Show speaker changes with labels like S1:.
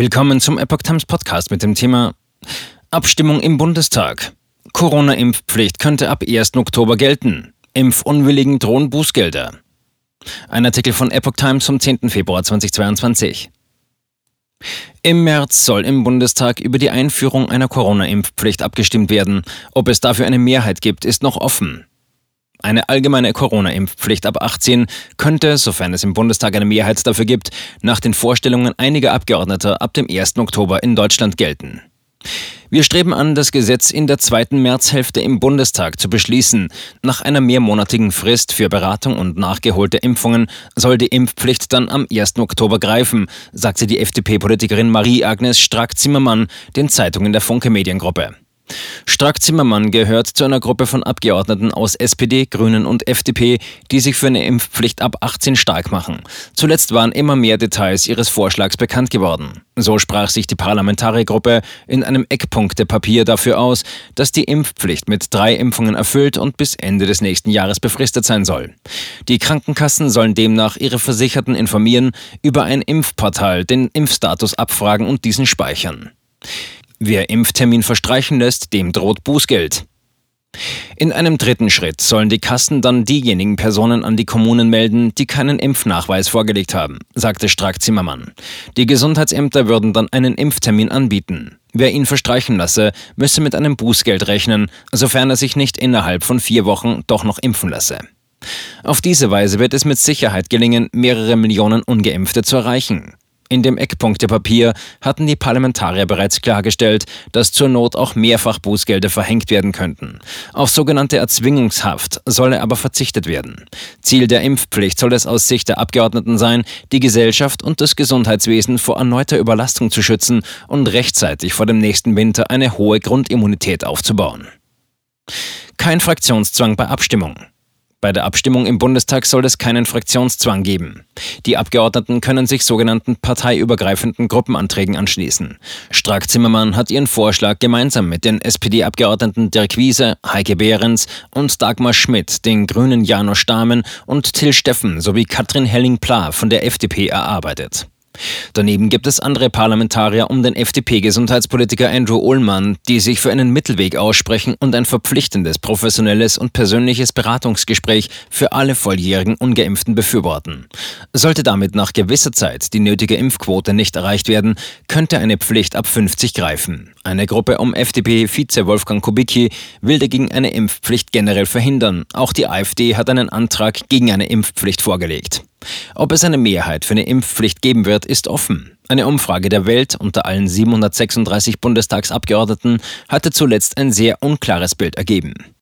S1: Willkommen zum Epoch Times Podcast mit dem Thema Abstimmung im Bundestag. Corona-Impfpflicht könnte ab 1. Oktober gelten. Impfunwilligen drohen Bußgelder. Ein Artikel von Epoch Times vom 10. Februar 2022. Im März soll im Bundestag über die Einführung einer Corona-Impfpflicht abgestimmt werden. Ob es dafür eine Mehrheit gibt, ist noch offen. Eine allgemeine Corona-Impfpflicht ab 18 könnte, sofern es im Bundestag eine Mehrheit dafür gibt, nach den Vorstellungen einiger Abgeordneter ab dem 1. Oktober in Deutschland gelten. Wir streben an, das Gesetz in der zweiten Märzhälfte im Bundestag zu beschließen. Nach einer mehrmonatigen Frist für Beratung und nachgeholte Impfungen soll die Impfpflicht dann am 1. Oktober greifen, sagte die FDP-Politikerin Marie-Agnes Strack-Zimmermann den Zeitungen der Funke Mediengruppe. Strack-Zimmermann gehört zu einer Gruppe von Abgeordneten aus SPD, Grünen und FDP, die sich für eine Impfpflicht ab 18 stark machen. Zuletzt waren immer mehr Details ihres Vorschlags bekannt geworden. So sprach sich die Parlamentariergruppe in einem Eckpunktepapier dafür aus, dass die Impfpflicht mit drei Impfungen erfüllt und bis Ende des nächsten Jahres befristet sein soll. Die Krankenkassen sollen demnach ihre Versicherten informieren, über ein Impfportal den Impfstatus abfragen und diesen speichern. Wer Impftermin verstreichen lässt, dem droht Bußgeld. In einem dritten Schritt sollen die Kassen dann diejenigen Personen an die Kommunen melden, die keinen Impfnachweis vorgelegt haben, sagte Strack-Zimmermann. Die Gesundheitsämter würden dann einen Impftermin anbieten. Wer ihn verstreichen lasse, müsse mit einem Bußgeld rechnen, sofern er sich nicht innerhalb von vier Wochen doch noch impfen lasse. Auf diese Weise wird es mit Sicherheit gelingen, mehrere Millionen Ungeimpfte zu erreichen. In dem Eckpunktepapier hatten die Parlamentarier bereits klargestellt, dass zur Not auch mehrfach Bußgelder verhängt werden könnten. Auf sogenannte Erzwingungshaft solle aber verzichtet werden. Ziel der Impfpflicht soll es aus Sicht der Abgeordneten sein, die Gesellschaft und das Gesundheitswesen vor erneuter Überlastung zu schützen und rechtzeitig vor dem nächsten Winter eine hohe Grundimmunität aufzubauen. Kein Fraktionszwang bei Abstimmung. Bei der Abstimmung im Bundestag soll es keinen Fraktionszwang geben. Die Abgeordneten können sich sogenannten parteiübergreifenden Gruppenanträgen anschließen. Strack-Zimmermann hat ihren Vorschlag gemeinsam mit den SPD-Abgeordneten Dirk Wiese, Heike Behrens und Dagmar Schmidt, den Grünen Janusz Stamen und Till Steffen sowie Katrin Helling-Pla von der FDP erarbeitet. Daneben gibt es andere Parlamentarier um den FDP-Gesundheitspolitiker Andrew Ullmann, die sich für einen Mittelweg aussprechen und ein verpflichtendes, professionelles und persönliches Beratungsgespräch für alle volljährigen Ungeimpften befürworten. Sollte damit nach gewisser Zeit die nötige Impfquote nicht erreicht werden, könnte eine Pflicht ab 50 greifen. Eine Gruppe um FDP-Vize Wolfgang Kubicki will dagegen eine Impfpflicht generell verhindern. Auch die AfD hat einen Antrag gegen eine Impfpflicht vorgelegt. Ob es eine Mehrheit für eine Impfpflicht geben wird, ist offen. Eine Umfrage der Welt unter allen 736 Bundestagsabgeordneten hatte zuletzt ein sehr unklares Bild ergeben.